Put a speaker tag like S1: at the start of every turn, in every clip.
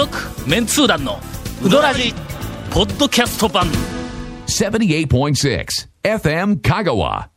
S1: 続メンツー団のウドラジポッドキャスト版。
S2: 78.6 FM Kagawa.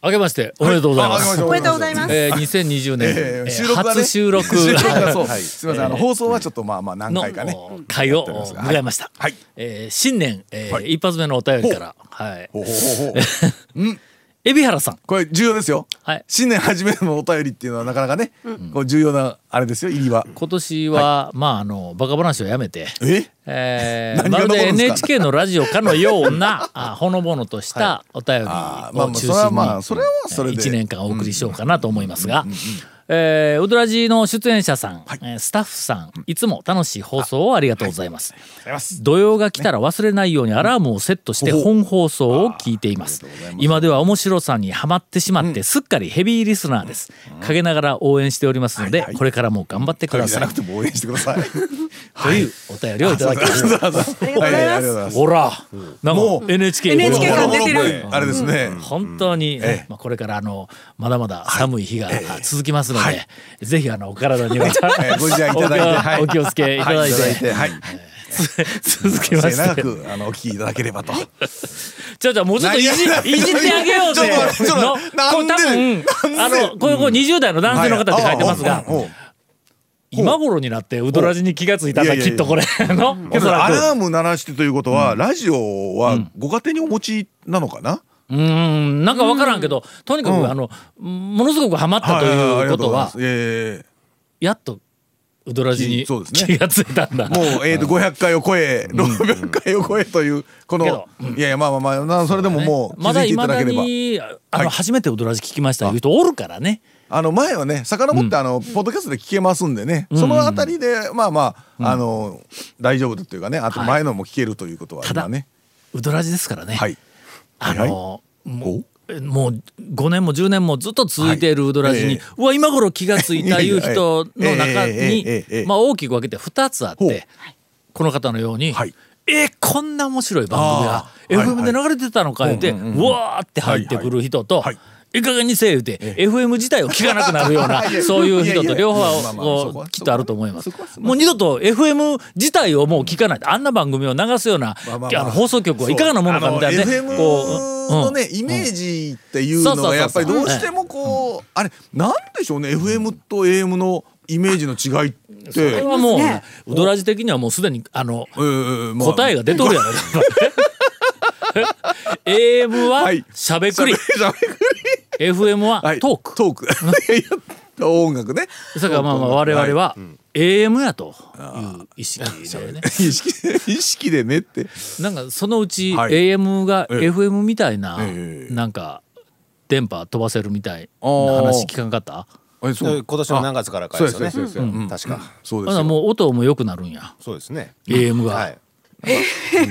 S1: あけましておめでとうございます、
S3: おめでとうございます。
S1: えー、2020年、
S4: え
S1: えー
S4: ー収録がね。
S1: 初収録。
S4: 収録がそう、
S1: はい。
S4: すみません。あの放送はちょっとまあまあ何
S1: の
S4: 回かね。
S1: 会を迎えました、
S4: はい。
S1: えー新年、えー
S4: はい。
S1: 一発目のお便りから。はい。
S4: ほうほうほう。ほう
S1: 海老原さん。
S4: これ重要ですよ、
S1: はい。
S4: 新年初めのお便りっていうのはなかなかね、こう重要なあれですよ入りは。
S1: 今年は、まああのバカ話をやめて。
S4: え？
S1: えー、
S4: 何
S1: まるで NHK のラジオかのような あほのぼのとしたお便り
S4: あーまあまあそれ
S1: を中心に
S4: はまあそれはそれで。
S1: 1年間お送りしようかなと思いますが、えーウドラジの出演者さん、えースタッフさんいつも楽しい放送をありがとうございます。土曜が来たら忘れないようにアラームをセットして本放送を聞いています。今では面白さにはまってしまってすっかりヘビーリスナーです。陰ながら応援しておりますので、これからも頑張ってください。
S4: じゃなく。ても応援してください。
S1: というお便りをいただきました。
S4: ありがとうございます。はいありがとうございます。
S1: ほら、なん
S4: もう
S1: か NHK に
S3: NHK 感出てる。
S4: あれですね、
S1: 本当に、
S4: ええ。
S1: まあ、これからあのまだまだ寒い日が続きますので、ぜひあのお体には、
S4: ええご自愛いただいてはい。
S1: お気をつけいただいて,、
S4: はいいただいてはい。
S1: 続きま
S4: 末
S1: して
S4: 永くあのお聞きいただければと。
S1: じゃあじゃあもうちょっといじいじってあげようぜ。
S4: ちょって
S1: これ多分あのこれこれ20代の男性の方って書いてますが、今頃になってウドラジに気がついたんだきっとこれの
S4: アラーム鳴らしてということは、ラジオはご家庭にお持ちなのかな、
S1: うーんなんか分からんけどとにかく、あのものすごくハマったということは、
S4: え
S1: やっとウドラジに気がついたんだ。
S4: えもう、えー、と500回を超え600回を超えというこの、
S1: けど
S4: いやいやまあまあまあなそれでももう気
S1: まだ
S4: づいていただければ、
S1: にああの、
S4: はい。
S1: 初めてウドラジ聞きましたいう人おるからね。
S4: あの前はね遡って、あのポッドキャストで聞けますんでね、そのあたりでまあまあ、あの大丈夫というかねあと前のも聞けるということは
S1: ただ
S4: 今ね、
S1: ウドラジですからね。
S4: はい
S1: あのも
S4: お
S1: うえもう5年も10年もずっと続いているウドラジに、
S4: はい。え
S1: うわ今頃気がついた いう人の中に
S4: ええ
S1: まあ大きく分けて2つあってこの方のように、
S4: はい。
S1: えこんな面白い番組が FM で流れてたのか言って、うわーって入ってくる人と、
S4: はいはい
S1: いい加減にせえ言うて、FM 自体を聞かなくなるような そういう人と両方
S4: は
S1: きっとあると思います。もう二度と FM 自体をもう聞かないあんな番組を流すような、
S4: まあ
S1: の放送局はいかがなものかみたいなね。こう
S4: のね、イメージっていうのがやっぱりどうしてもこう、あれなんでしょうね FM と AM のイメージの違いって。
S1: それはもう、
S3: ね
S1: ウドラジ的にはもうすでにあの、答えが出とるやろ AM は
S4: はい。
S1: しゃべくり、
S4: しゃべく
S1: FM は
S4: はい。
S1: トーク、
S4: トーク。い や音楽ね。
S1: だからまあまあ我々は AM やという意識でね。
S4: 意識 意識でねって。
S1: なんかそのうち
S4: はい。
S1: AM が
S4: ええ。
S1: FM みたいな
S4: ええ
S1: なんか電波飛ばせるみたいな話聞かんかった？
S5: 今年の何月からかですよね。
S4: そうですそうです
S5: うん。確か。
S4: そうです
S1: もう音も良くなるんや。
S5: そうですね。
S1: AM が、
S5: はい。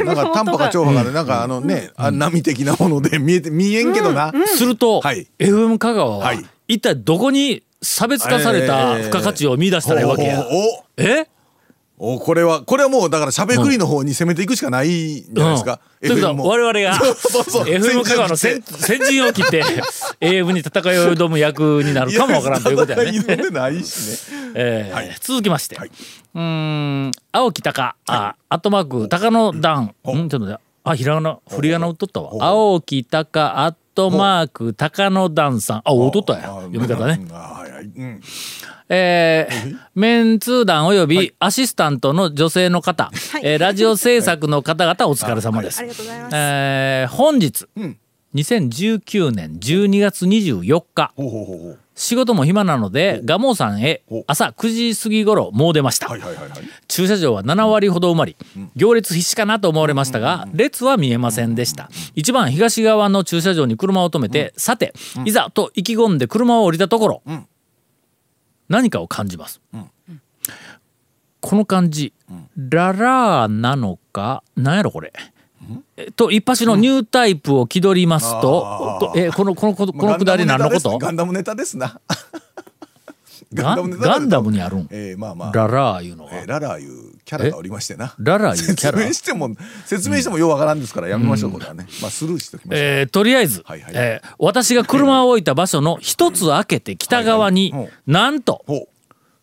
S4: なんか短波か長波がねなんかあのね、あ波的なもので見えて見えんけどな、
S1: すると、
S4: はい。
S1: FM 香川は、
S4: はい。
S1: 一体どこに差別化された付加価値を見出したらいいわけや、
S4: お
S1: え？
S4: おおこれはこれはもうだからしゃべくりの方に攻めていくしかないんじゃないですか、
S1: うん、ということ
S4: FM も
S1: は我々が FM 香川の先先陣を切って AM に戦いを挑む役になるかもわからんということやね。えー
S4: はい。
S1: 続きまして、
S4: はい。う
S1: ーん青木高、あアットマーク高野団、うん。ちょっと待って。あひらがな振り仮名打っとったわ。青木高アットマーク高野団さん。あ打っとったや。
S4: あ
S1: 読み方ね。
S4: はいはい。うん
S1: えーメンツー団およびアシスタントの女性の方、えーラジオ制作の方々お疲れ様です。
S3: ありがとうございます。
S1: えー本日、
S4: ん。
S1: 2019年12月24日。
S4: ほうほうほう
S1: 仕事も暇なので蒲生山へ
S4: お
S1: 朝9時過ぎ頃もう出ました、
S4: はいはいはいはい。
S1: 駐車場は7割ほど埋まり行列必至かなと思われましたが列は見えませんでした。一番東側の駐車場に車を止めてさていざと意気込んで車を降りたところ何かを感じます。この感じララーなのかなんやろこれ。と一発のニュータイプを気取りますととえこのこのこのこのくだり何のこと？
S4: ガンダムネタですな。
S1: ガンダムにあるん。
S4: えー、まあまあ。
S1: ララーいうのは。
S4: えーララーいうキャラがおりましてな。
S1: ララーいうキャ
S4: 説
S1: ラ
S4: 明しても説明してもようわからんですからやめましょう、これはね。まあスルーしておきましょう、
S1: えーとりあえず、
S4: はいはい
S1: えー私が車を置いた場所の一つ開けて北側に、なんと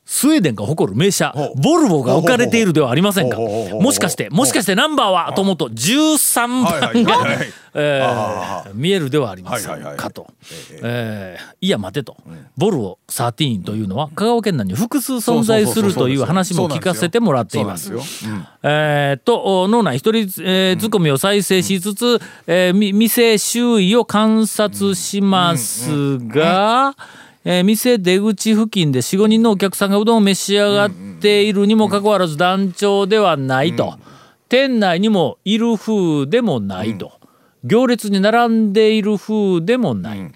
S1: スウェーデンが誇る名車ボルボが置かれているではありませんか？もしかしてもしかしてナンバーはと思うと13番？が見えるではありませんかと。えーいや待てと。ボルボ13というのは香川県内に複数存在するという話も聞かせてもらっています。えー、とお脳内一人、えー、ツッコミを再生しつつ、店周囲を観察しますが、えー店出口付近で45人のお客さんがうどんを召し上がっているにもかかわらず団長ではないと、店内にもいる風でもないと、行列に並んでいる風でもない。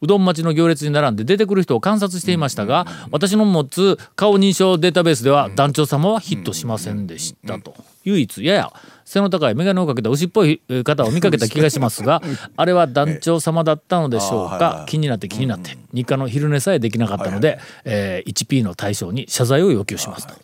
S1: うどん待ちの行列に並んで出てくる人を観察していましたが、私の持つ顔認証データベースでは団長様はヒットしませんでしたと。唯一やや背の高い眼鏡をかけた牛っぽいえー方を見かけた気がしますが、あれは団長様だったのでしょうか
S4: はいはい。
S1: 気になって気になって、日課の昼寝さえできなかったので、えー 1P の対象に謝罪を要求しますと。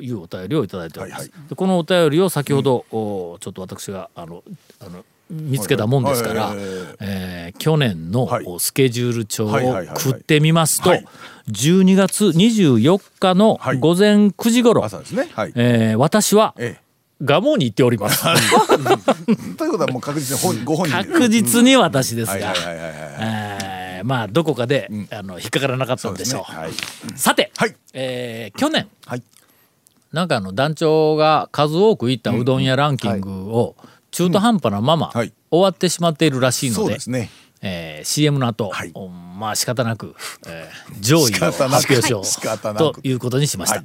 S1: いうお便りをいただいております。
S4: はい
S1: でこのお便りを先ほど、おちょっと私があのあの見つけたもんですから、
S4: はいはい。はいはい。
S1: えー去年のスケジュール帳を
S4: はいはいはいはい。
S1: 食ってみますと、
S4: はい。
S1: 12月24日の
S4: はい。
S1: 午前9時頃、
S4: 朝ですね。はい。
S1: えー私は
S4: え
S1: 蒲生に行っております。
S4: えということはもう確実に本ご本人。で
S1: 確実に私ですが。まあどこかで、あの引っかからなかったんでしょう。
S4: はい。
S1: さて、
S4: はい。
S1: えー去年
S4: はい。
S1: なんかあの団長が数多く行ったうどん屋ランキングを中途半端なまま
S4: はい。
S1: 終わってしまっているらしいので
S4: ですね。
S1: えー CM の後、
S4: はい。
S1: おまあ仕方なく、えー上位を
S4: 仕方なく。
S1: 発表しよ
S4: 仕方
S1: う
S4: なく。
S1: ということにしました。
S4: はい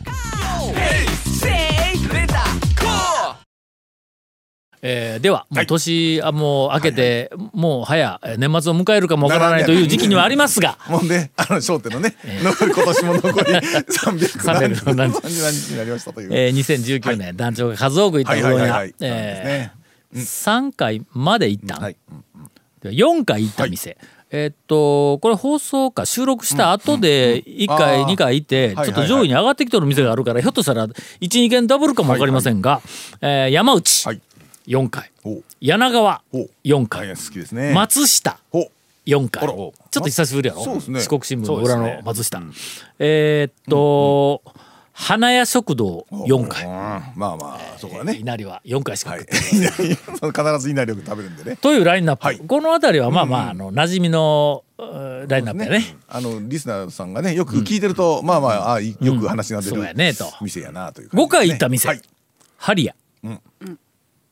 S1: えーではもう年、あもう明けて、もう早えー年末を迎えるかもわからないという時期にはありますが。
S4: もうねあの『笑点』のね残り今年も残り 300
S1: 300何日
S4: になりましたという。
S1: えー、2019年、団長が数多く行ったうどん屋
S4: はいはいはい。はい
S1: えー3回まで行った、
S4: はい。
S1: で4回行った店、えーっとこれ放送か収録した後で1回、
S4: あー
S1: 2回行って
S4: はい
S1: ちょっと上位に上がってきてる店があるからひょっとしたら12軒ダブルかも分かりませんが、えー山内、
S4: はい
S1: 4回。
S4: お
S1: 柳川
S4: お
S1: 4
S4: はい
S1: 回
S4: 好きですね。
S1: 松下
S4: お
S1: 4回。ちょっと久しぶりやろ？四国新聞の裏の松下、えーっと、花屋食堂4回、
S4: うん。まあまあそこはね。
S1: 稲荷は4回しか
S4: はい。
S1: 食って
S4: 必ず稲荷を食べるんでね。
S1: というラインナップ、
S4: はい。
S1: この辺りはまあまあ、あの馴染みのラインナップやね。
S4: あのリスナーさんがねよく聞いてると、まあまああよく話が出る、
S1: そうやねと。
S4: 店やなという感じ
S1: 5回行った店、
S4: はい。
S1: ハリア、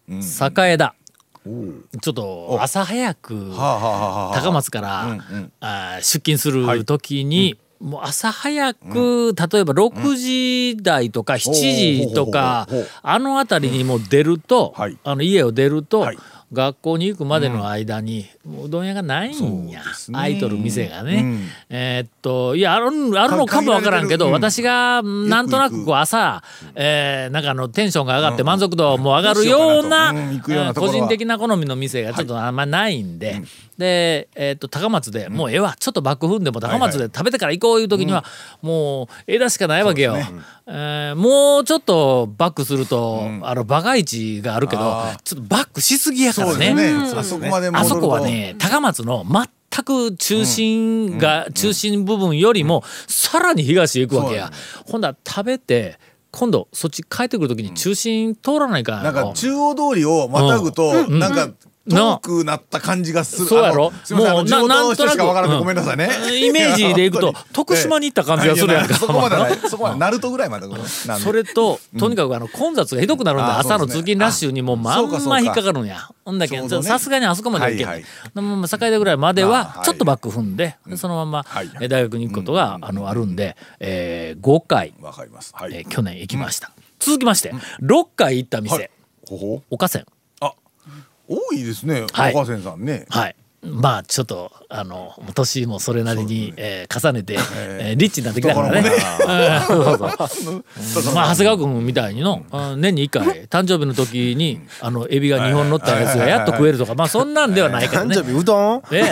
S1: 栄田。ちょっと朝早く高松から、あー出勤する時に、もう朝早く、例えば6時台とか7時とか、あの辺りにもう出ると、
S4: はい。
S1: あの家を出ると、
S4: はい
S1: 学校に行くまでの間に、もううどん屋がないんや、空いとる店がね。
S4: うん。
S1: えーっといやあるあるのかもわからんけど、私がなんとなくこう朝、えーなんかあのテンションが上がって満足度も上がるような,、個人的な好みの店がちょっとあんまないんで、で、えーっと高松で、もうええわ。ちょっとバック踏んでも高松で食べてから行こういう時には、もう枝しかないわけよ。えーもうちょっとバックすると、あのバカ市があるけど
S4: あ
S1: ちょっとバックしすぎやから
S4: そうです
S1: ね。
S4: ね。あそこまで
S1: あ
S4: 戻ると。
S1: そこはね高松の全く中心が、中心部分よりもさらに東へ行くわけや、ほんだら食べて今度そっち帰ってくる時に中心通らないか
S4: なんか中央通りをまたぐと、なんか遠くなった感じがする。
S1: そうやろ？もうな
S4: 元の人しかわから
S1: なんとなく
S4: ごめんなさいね。
S1: うんイメージでいくと 徳島に行った感じがするやんか。
S4: いそこまでない。そこまでナルトぐらいまで。
S1: それととにかくあの混雑がひどくなるんで、朝の通勤ラッシュにもうまんま引っかかるんや。ほんだけさすがにあそこまでは行けな
S4: はいい。
S1: でもまあ境田ぐらいまで
S4: あ
S1: は
S4: はい。
S1: ちょっとバック踏んで、そのまま大学に行くことが、あのあるんで、えー5回、
S4: わかります。はい。
S1: えー去年行きました、続きまして、6回行った店、
S4: はい。ほほ
S1: 岡線
S4: あ、多いですね。
S1: はい。
S4: 岡線さんね。
S1: はい。まあちょっとあの年もそれなりに、えー重ねて、えー。リッチになってきたからね。うん。そうそう まあ長谷川君みたいにのあ年に1回誕生日の時にあのエビが2本乗ったやつがやっと食えるとかまあそんなんではないからね。
S6: 誕生。日うどん？
S1: ね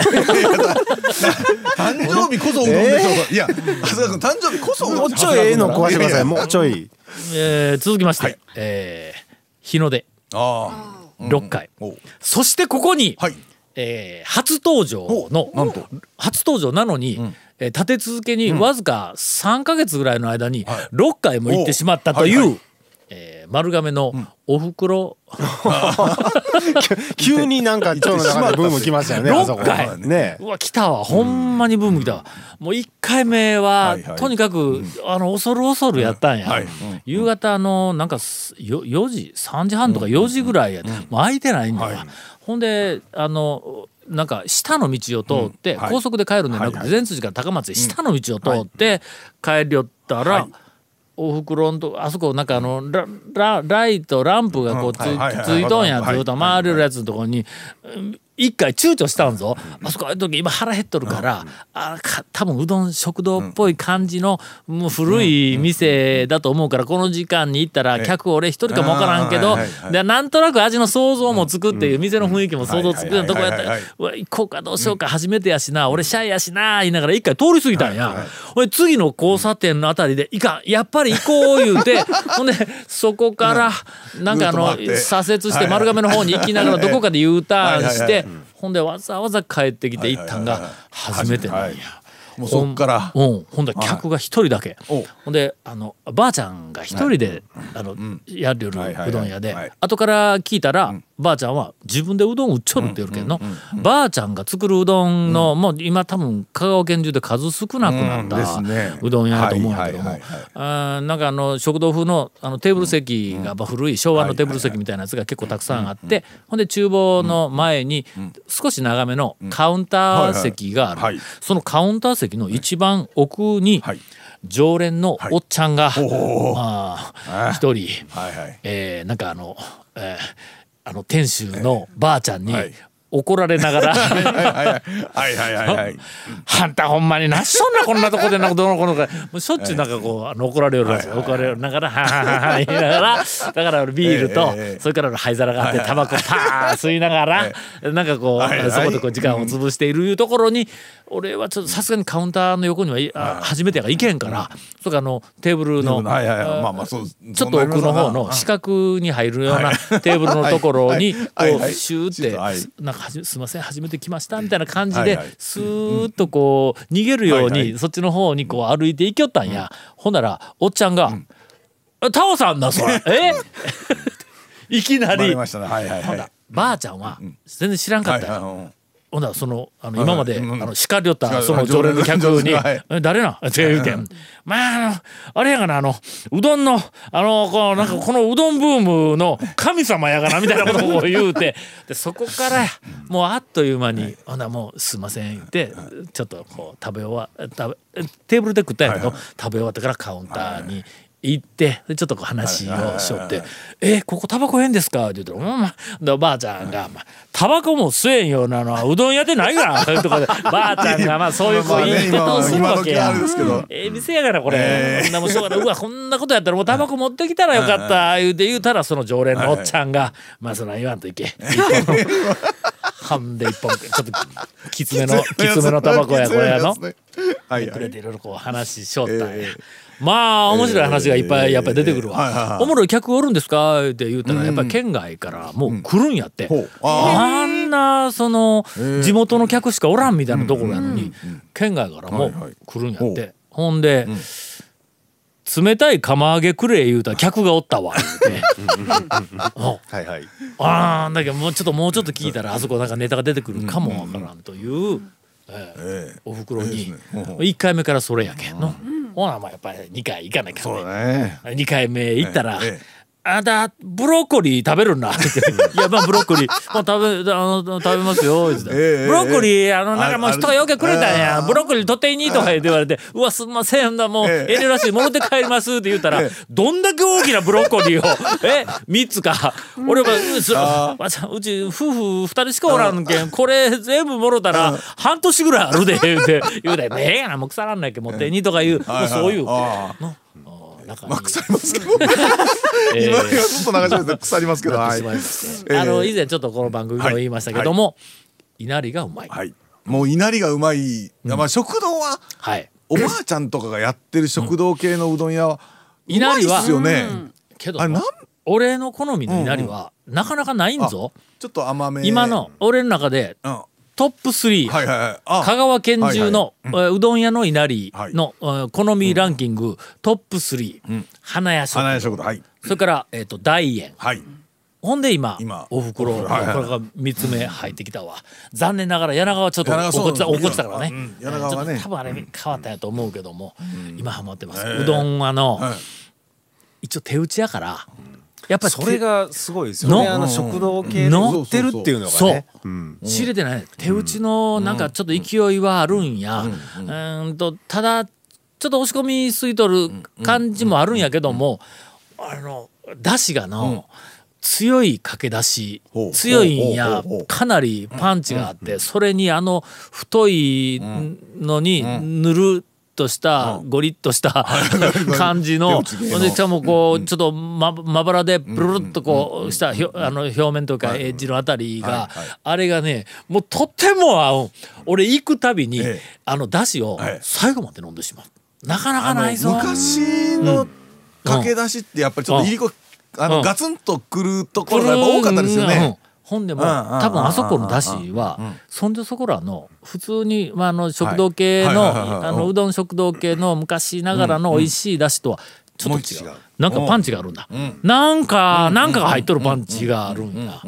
S4: 誕生日こそうどんでしょうといや長谷川君誕生日こそ
S6: もうちょいええの食わしてくださいもうちょい。
S1: えー続きまして、えー日の出。
S4: あ
S1: 6回、そしてここに、
S4: はい。
S1: えー初登場の
S4: なんと。
S1: 初登場なのに、えー立て続けにわずか3か月ぐらいの間に6回も行ってしまったという、丸亀のおふくろ、
S6: 急になんか腸の中でブーム来ましたよねあそこ。
S1: 六回。
S6: ね
S1: うわ来たわ。ほんまにブーム来たわ、もう1回目は、
S4: はいはい。
S1: とにかく、あの恐る恐るやったんや、
S4: はい。
S1: 夕方あのなんかすよ4時？3時半とか4時ぐらいや、もう空いてないんだわ、
S4: はい。
S1: ほんであのなんか下の道を通って、
S4: はい。
S1: 高速で帰るんじゃなくて、善通寺から高松へ下の道を通って帰りよったら、
S4: はい
S1: おふくろんとあそこなんかあのララライトランプがこうつ,、
S4: はい
S1: とんや
S4: はい
S1: ずっと回れるやつのところにうん一回躊躇したんぞ、あそこああいう時今腹減っとるから、あか多分うどん食堂っぽい感じの、もう古い店だと思うからこの時間に行ったら客俺一人かもわからんけど、でなんとなく味の想像もつくっていう店の雰囲気も想像つくようなとこやったら行こうかどうしようか初めてやしな俺シャイやしな言いながら一回通り過ぎたんや。俺次の交差点のあたりでいかんやっぱり行こう言うて ほんでそこからなんかあの左折して丸亀の方に行きながらどこかで U ターンしてほんでわざわざ帰ってきて行ったんが初めてなんや。
S4: もうそっから。
S1: うん、ほんで客が一人だけ、
S4: お。
S1: ほんであのばあちゃんが一人で、あのやる
S4: う
S1: どん屋で、
S4: はい
S1: 後から聞いたら、ばあちゃんは自分でうどん売っちょるって言うけんの、ばあちゃんが作るうどんの、もう今多分香川県中で数少なくなった、
S4: う
S1: どん屋だと思うんやけども、なんかあの食堂風のあのテーブル席が、まあ古い昭和のテーブル席みたいなやつが結構たくさんあって、ほんで厨房の前に少し長めのカウンター席がある、そのカウンター席の一番奥に、
S4: はい。
S1: 常連のおっちゃんが、一人、えーなんかあの、えーあの店主のばあちゃんに怒られながら、
S4: はいはいはいはい
S1: あんたほんまになしそんなこんなとこでなんかどうのこうのか。もうしょっちゅうなんかこうあの怒られるんですよ。怒られながらはははは言いながらだから俺ビールと
S4: ええ
S1: それから灰皿があってタバコパー吸いながらなんかこ
S4: はいはいう
S1: そこでこう時間を潰しているいうところに俺はちょっとさすがにカウンターの横にはいあ初めてやから行けんからそれからあのテーブルの
S4: はいはいはい
S1: あ
S4: まあまあそう
S1: ちょっと奥の方の四角に入るようなテーブルのところにこ
S4: はいはいう
S1: シューって
S4: はい
S1: なんかはじすいません初めて来ましたみたいな感じで
S4: はいはい。
S1: スーッとこう逃げるよう
S4: はいは
S1: にそっちの方にこう歩いていきよったんや。ほんならおっちゃんが「タオさんだそれ え？いきなり。
S4: バレましたね。はいはいはい。
S1: ばあちゃんは全然知らんかった。よ。
S4: はいはいうん
S1: ほんならそのあの
S4: はい
S1: 今まで、
S4: うん。
S1: あの叱りよったその常連の客に
S4: はい「
S1: え誰な?」って言うけん「まああのあれやがなあのうどんのあのこうなんかこのうどんブームの神様やがな」みたいなことを言うて でそこからもうあっという間に「ほんならもうすいません」言ってちょっとこう食べ終わ食べテーブルで食ったんやけど、食べ終わってからカウンターに。行ってでちょっとこう話をしよって「えここタバコ変ですか?」って言ったら「うんまあ」ばあちゃんが「まあ、タバコも吸えんようなのはうどん屋でない から」というところでばあちゃんがまあそういうこう言い方をするわけや。ええ店やからこれ、こんなもんしょうがない。うわこんなことやったらもうタバコ持ってきたらよかった言うて言うたらその常連のおっちゃんが「まあそら言わんといけ」一 本半で一本ちょっときつめのきつめのタバコやこれやの。くれていろいろこう話ししょったんや。まあ面白い話がいっぱいやっぱり出てくるわ。
S4: はい
S1: おもろい客おるんですか？って言うたらやっぱり県外からもう来るんやって。
S4: あ
S1: あんなその地元の客しかおらんみたいなところやのに県外からも来るんやって。ほんで冷たい釜揚げくれ言うたら客がおったわ言うて。お
S6: はいはい。
S1: ああだけどもうちょっともうちょっと聞いたらあそこなんかネタが出てくるかもわからんという、ええ
S4: ええ
S1: おふくろに。
S4: いいですね。ほうほう
S1: 1回目からそれやけんの、ほなまあやっぱり2回行かなきゃ
S4: そう
S1: ね
S4: だね。
S1: 2回目行ったら「
S4: ええ
S1: あなたブロッコリー食べるんだ」って「いやまあブロッコリー、まあ、食べあの食べますよ」って、
S4: ええ
S1: ブロッコリーあのなんかもう
S4: あ
S1: 人がよけくれたんや、
S4: あ
S1: ブロッコリー取っていいに」とか言って言われて「うわすんませんだもう
S4: ええ。
S1: 遠慮なしに戻って帰ります」って言ったら、
S4: ええ。
S1: どんだけ大きなブロッコリーをえ3つか。俺はうすわしゃうち夫婦2人しかおらんけんこれ全部もろたら半年ぐらいあるで言うて。言うて「ねえやなもう腐らんないけん持っていいに」とか言う、もうそういう。中に。
S4: まあ腐りますけど。
S1: えー。
S4: 今がずっと流します腐りますけどはい。
S1: あの以前ちょっとこの番組でも言いましたけども、稲荷がうまい。
S4: はい。もう稲荷がうまい。いやまあ食堂は
S1: はい。
S4: おばあちゃんとかがやってる食堂系のうどん屋はうまいっ
S1: 稲荷は
S4: すよね。
S1: けど
S4: あれなん？
S1: 俺の好みの稲荷はなかなかないんぞ。
S4: ちょっと甘め。
S1: 今の俺の中で
S4: うん。は
S1: トップ3。
S4: いはいはい。あ。
S1: 香川県中の、えーうどん屋の稲荷の、えー好みランキング、トップ3、花屋食
S4: 花屋食堂はい。
S1: それから、えー、と大円
S4: はい。
S1: ほんで今
S4: 今
S1: おふくろ、
S4: お袋はいはい
S1: これが3つ目入ってきたわ。残念ながら柳川はちょっと怒ってた怒ってたからね、
S4: うん柳川はね
S1: ちょっと多分あれ変わったんやと思うけども、今ハマってます、うどんはの、
S4: はい。
S1: 一応手打ちやからやっぱり
S7: それがすごいですよね。
S1: の
S7: あの食堂系で
S1: の
S7: 売ってるっていうのが
S1: そう。
S7: ねうん。
S1: 仕入れてない手打ちのなんかちょっと勢いはあるんや、うーん。とただちょっと押し込みすいとる感じもあるんやけども、あのだしがの、強いかけ出し強いんやかなりパンチがあってそれにあの太いのに塗るとしたゴリッとした 感じのしかもこうちょっとままばらでブルルっとこうしたあの表面とかエッジのあたりがあれがねもうとっても合う俺行くたびに
S4: ええ。
S1: あのだしを
S4: はい。
S1: 最後まで飲んでしまう。なかなかないぞ。
S4: 昔のかけ出しってやっぱりちょっと入りこあ
S1: うん。
S4: のガツンとくるところがやっぱ多かったですよ
S1: うん。
S4: ね。
S1: ほんでも多分あそこのだしはそんじょそこらの普通に、まあ、あの食堂系のあのうどん食堂系の昔ながらの美味しいだしとはちょっと違う。なんかパンチがあるんだ。なんかなんかが入っとるパンチがあるんや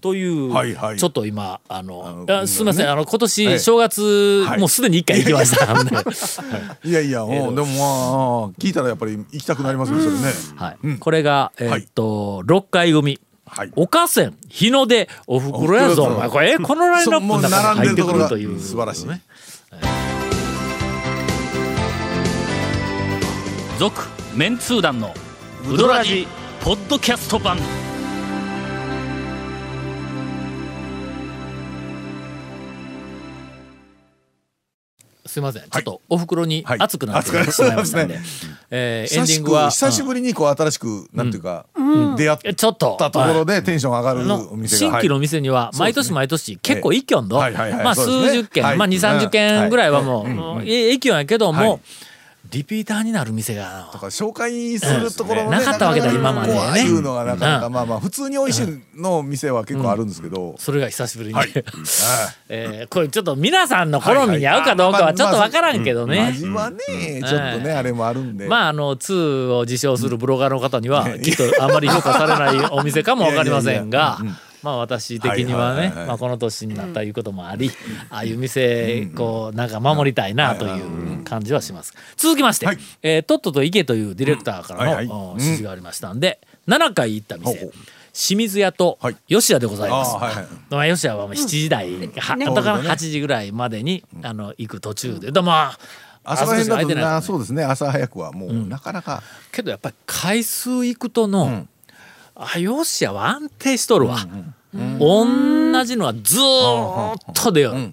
S1: という
S4: はいはい。
S1: ちょっと今あのすみません。あの今
S4: は
S1: 年
S4: い。
S1: 正月
S4: はい。
S1: もうすでに一回行きましたんで
S4: いやいや、もうでもまあ聞いたらやっぱり行きたくなりますねそれね。
S1: はい。これがえーっと6回組
S4: はい。
S1: おかせん。日の出おふくろやぞ。
S4: おふくろやぞ。
S1: お前これえこのラインナップの中に入ってくるという。
S4: 素晴らしい。
S1: ね続メンツー団のウドラジポッドキャスト版すいません。ちょっとおふくろに
S4: はい。
S1: 熱くなってしまいましたんで、えーエンディングは
S4: 久しぶりにこう新しくなんていうか出会っ
S1: えちょっと。
S4: たところでテンション上がる。
S1: 新規の店には毎年毎年結構一挙の、まあ数十件、
S4: はい。
S1: まあ二三十件ぐらいはもう、一挙やけども、
S4: はい
S1: リピーターになる店が
S4: とか紹介するところの
S1: うん。なかったわけだ今までね。
S4: こうああいうのがなかなか
S1: うん。
S4: まあまあ普通に美味しいの店は結構あるんですけど。
S1: それが久しぶりに、
S4: はい。
S1: えーこれちょっと皆さんの好みに合うかどうかはちょっとわからんけどね。
S4: 味はねちょっとねあれもあるんで。
S1: まああの2を自称するブロガーの方にはきっとあまり評価されないお店かもわかりませんがまあ私的にはねまあこの年になったいうこともありああいう店こうなんか守りたいなという感じはします。続きまして
S4: はい。
S1: えーとっとと行けというディレクターから
S4: はいはい。
S1: のお指示がありましたんで7回行った店。清水屋と
S4: はい。
S1: 吉屋でございます。
S4: はいはい。
S1: まあ吉屋はもう7時台はだから8時ぐらいまでにあの行く途中で。でまあ
S4: 朝辺だと
S1: あそ
S4: うですね。朝早くはもうなかなか。
S1: けどやっぱり回数行くとの、あよっしゃ安定しとるわ、同じのはずーっと出よる、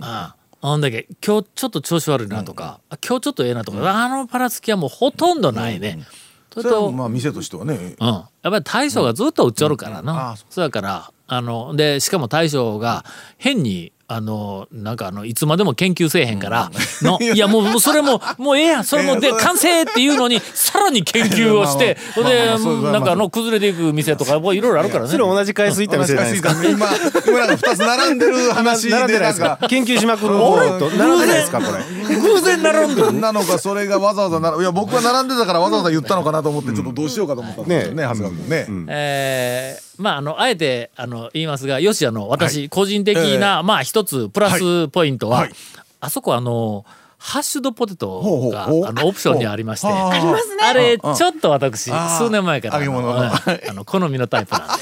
S1: ああ。ほんだけ今日ちょっと調子悪いなとか、あ今日ちょっとええなとか、あのパラつきはもうほとんどないね、そ
S4: それ
S1: と、
S4: まあ店としてはね。
S1: うん、やっぱり大将がずっと売っちょるからな、
S4: そ
S1: うやからあのでしかも大将が変にあのなんかあのいつまでも研究せえへんから、のいやもうそれももうええやん。それもで完成っていうのにさらに研究をしてほん
S4: まあまあ
S1: でなんかあの崩れていく店とかもういろいろあるからね。
S7: それ同じ回数行った店じゃないですか。
S4: 今今なんか二つ並んでる話で
S7: 並んでないですか？研究しまくる方。と並んでないですかこれ
S1: 偶然並んでる？
S4: なのかそれがわざわざないや僕は並んでたからわざわざ言ったのかなと思ってちょっとどうしようかと思ったんですよね長谷川君ね。
S1: えーまああのあえてあの言いますがよしあの私個人的な、まあ一つプラスポイントは、
S4: はい。
S1: あそこあのハッシュドポテトが
S4: ほうほう。
S1: あのオプションにありまして
S4: あー。あります
S1: あれちょっと私数年前からあの好みのタイプなんで。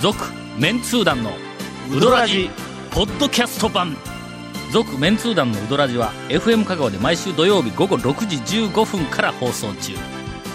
S1: 続メンツー団のウドラジポッドキャスト版。続メンツー団のウドラジは FM 香川で毎週土曜日午後6時15分から放送中